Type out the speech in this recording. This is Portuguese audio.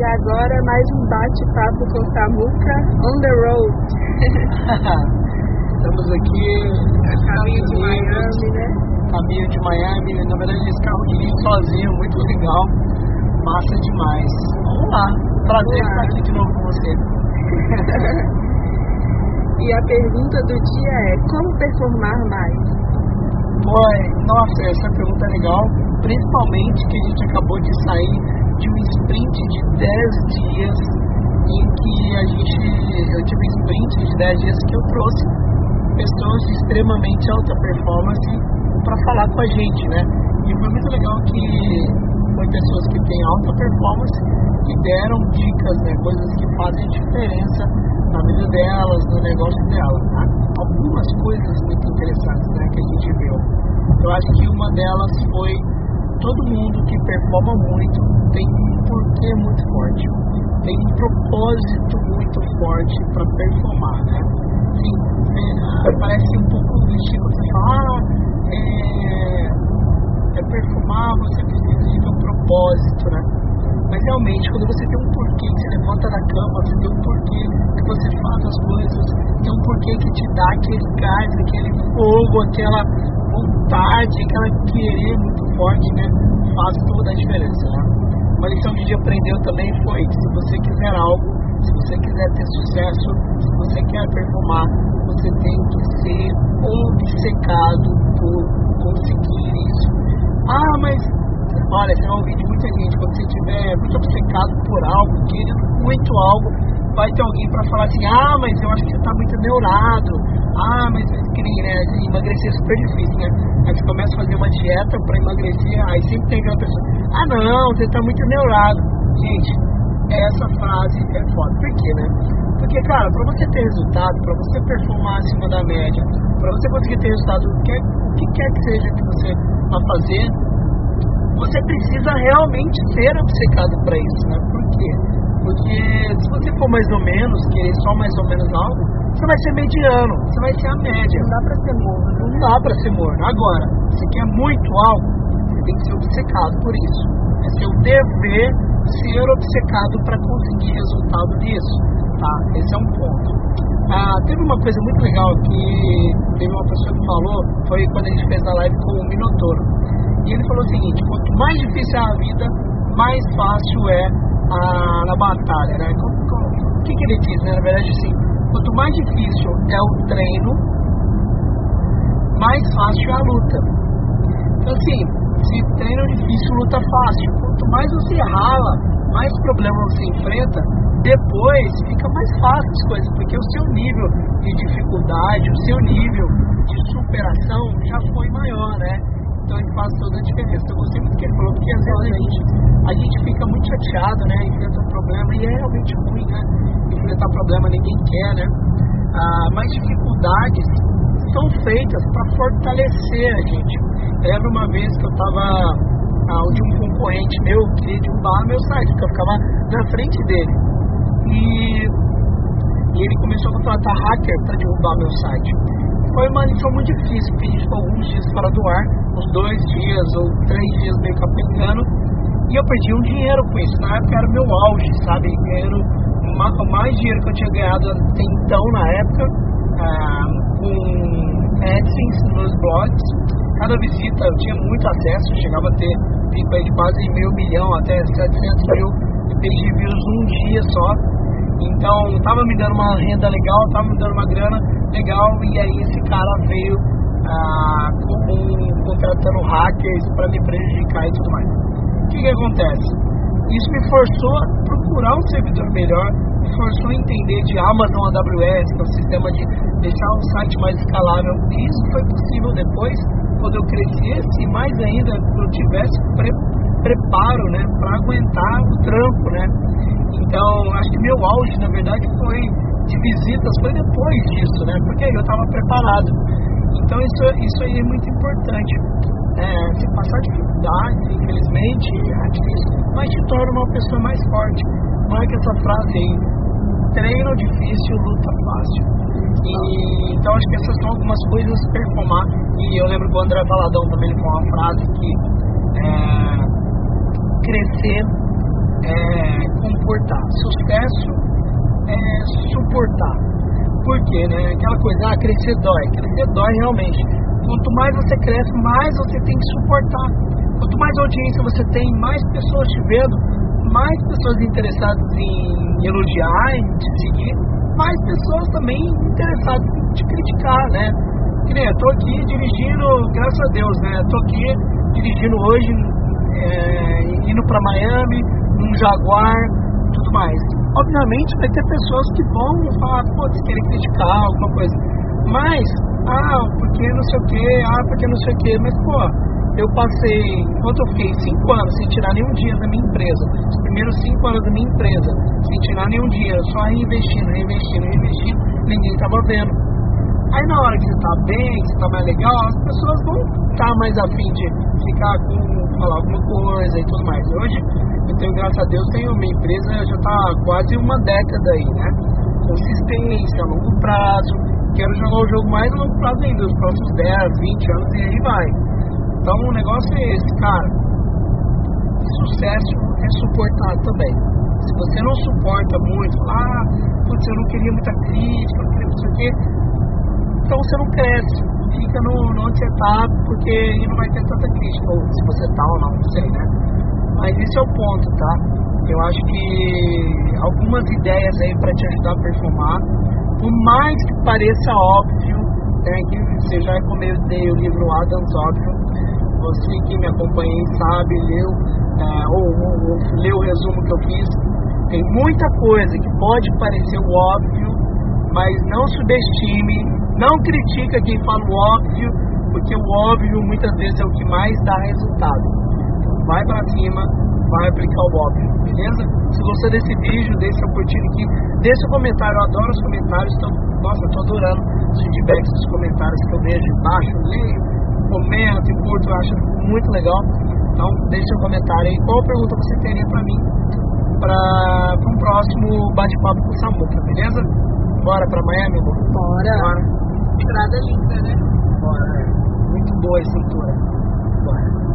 E agora mais um bate-papo com Samuca on the road. Estamos aqui. Caminho de Miami, né? Caminho de Miami. Na verdade, esse carro dirige sozinho, muito legal. Massa demais. Vamos lá. Prazer estar aqui de novo com você. e a pergunta do dia é: como performar mais? Foi, nossa, essa pergunta é legal, principalmente que a gente acabou de sair de um sprint de 10 dias em que a gente, eu tive um sprint de 10 dias que eu trouxe pessoas de extremamente alta performance para falar com a gente, né? E foi muito legal que foi pessoas que têm alta performance que deram dicas, né? Coisas que fazem diferença na vida delas, no negócio delas, tá? Algumas coisas muito interessantes, né? Que a gente viu. Eu acho que uma delas foi todo mundo que performa muito tem um porquê muito forte, tem um propósito muito forte para performar, né? É, parece um pouco clichê você falar, ah, é, é performar, você precisa de um propósito, né? Mas realmente, quando você tem um porquê que você levanta da cama, você tem um porquê que você faz as coisas, tem um porquê que te dá aquele gás, aquele fogo, aquela vontade, aquela querer muito forte, né? Faz toda a diferença, né? Uma lição que a gente aprendeu também foi que se você quiser algo, se você quiser ter sucesso, se você quer performar, você tem que ser obcecado por conseguir isso. Ah, mas olha, você vai ouvir de muita gente, quando você estiver muito obcecado por algo, querendo muito algo, vai ter alguém para falar assim, ah, mas eu acho que você está muito neurado, ah, mas né, emagrecer é super difícil, né? Aí você começa a fazer uma dieta para emagrecer, aí sempre tem aquela pessoa, ah não, você está muito neurado. Gente, essa frase é foda. Por quê, né? Porque, cara, para você ter resultado, para você performar acima da média, para você conseguir ter resultado, o que, que quer que seja que você vá fazer, você precisa realmente ser obcecado para isso, né? Por quê? Porque se você for mais ou menos, querer só mais ou menos algo, você vai ser mediano, você vai ser a média. Não dá para ser morno. Não dá para ser morno. Agora, se quer muito algo, você tem que ser obcecado por isso. É seu dever ser obcecado para conseguir resultado nisso. Tá? Esse é um ponto. Ah, teve uma coisa muito legal que teve uma pessoa que falou, foi quando a gente fez a live com o Minotouro. E ele falou o seguinte, quanto mais difícil é a vida, mais fácil é a, na batalha, né? O que, que ele diz, né? Na verdade, assim, quanto mais difícil é o treino, mais fácil é a luta. Então, assim, se treino difícil, luta fácil. Quanto mais você rala, mais problemas você enfrenta, depois fica mais fácil as coisas, porque o seu nível de dificuldade, o seu nível de superação já foi maior, né? Então isso faz toda a diferença. Eu gostei muito que ele falou, porque às vezes a gente, a gente fica muito chateado, né? Enfrenta um problema, e é realmente ruim, né? Enfrentar problema ninguém quer, né? Ah, mas dificuldades são feitas para fortalecer a gente. Eu lembro uma vez que eu estava ah, de um concorrente meu queria derrubar meu site, porque eu ficava na frente dele. E, e ele começou a contratar hacker para derrubar meu site. Foi uma lição muito difícil, porque a gente ficou alguns dias fora do ar, uns dois dias ou três dias meio capengando, e eu perdi um dinheiro com isso. Na época era meu auge, sabe? Ganhando o mais dinheiro que eu tinha ganhado até então, na época, ah, com AdSense nos blogs. Cada visita eu tinha muito acesso, chegava a ter pico de quase meio milhão até 700 mil page views num dia só. Então tava me dando uma renda legal, tava me dando uma grana legal e aí esse cara veio ah, com, contratando hackers para me prejudicar e tudo mais. O que, que acontece? Isso me forçou a procurar um servidor melhor, forçou a entender de Amazon AWS, que é o sistema de deixar um site mais escalável. E isso foi possível depois, quando eu crescesse e mais ainda eu tivesse pre preparo né, para aguentar o trampo. Né? Então, acho que meu auge, na verdade, foi de visitas, foi depois disso, né? porque aí eu estava preparado. Então, isso, isso aí é muito importante. É, se passar dificuldades, infelizmente, é difícil, mas te torna uma pessoa mais forte. Marca essa frase aí: treino difícil, luta fácil. E, então acho que essas são algumas coisas a performar. E eu lembro que o André Baladão também falou uma frase que é, crescer é comportar, sucesso é suportar. Por quê? Né? Aquela coisa, ah, crescer dói. Crescer dói realmente. Quanto mais você cresce, mais você tem que suportar. Quanto mais audiência você tem, mais pessoas te vendo, mais pessoas interessadas em elogiar, em te seguir, mais pessoas também interessadas em te criticar, né? Que nem eu tô aqui dirigindo, graças a Deus, né? Tô aqui dirigindo hoje, é, indo para Miami, num Jaguar, tudo mais. Obviamente vai ter pessoas que vão falar, putz, querem criticar alguma coisa. Mas, ah, porque não sei o que, ah, porque não sei o que, mas pô, eu passei, enquanto eu fiquei cinco anos sem tirar nenhum dia da minha empresa, os primeiros cinco anos da minha empresa, sem tirar nenhum dia, só reinvestindo, reinvestindo, reinvestindo, ninguém tava vendo. Aí na hora que você tá bem, que você tá mais legal, as pessoas vão estar tá mais afim de ficar com, falar alguma coisa e tudo mais. Hoje, eu tenho, graças a Deus, tenho minha empresa já tá quase uma década aí, né? Consistência, longo prazo, quero jogar o jogo mais longo prazo ainda, os próximos 10, 20 anos e aí vai. Então o negócio é esse, cara. Sucesso é suportar também. Se você não suporta muito, ah, putz, eu não queria muita crítica, não queria não sei o quê, então você não cresce. Fica no, no onde você tá, porque aí não vai ter tanta crítica. Ou se você tá ou não, não sei, né? Mas esse é o ponto, tá? Eu acho que algumas ideias aí para te ajudar a performar, por mais que pareça óbvio, né, que você já comentei o livro Adams Óbvio, você que me acompanha sabe, leu, é, ou, ou, ou leu o resumo que eu fiz, tem muita coisa que pode parecer óbvio, mas não subestime, não critica quem fala o óbvio, porque o óbvio muitas vezes é o que mais dá resultado. Então, vai para cima, vai aplicar o óbvio, beleza? Se gostou desse vídeo, deixa o curtir aqui, deixa o comentário, eu adoro os comentários, então, nossa, tô adorando os feedbacks dos comentários que eu vejo embaixo, leio, comento e curto, eu acho muito legal. Então, deixa um comentário aí. Qual pergunta você teria para mim para um próximo bate-papo com o Samuca, beleza? Bora para Miami, amor? Bora. Bora. Estrada linda, né? Bora, é. Muito boa a estrutura. Bora.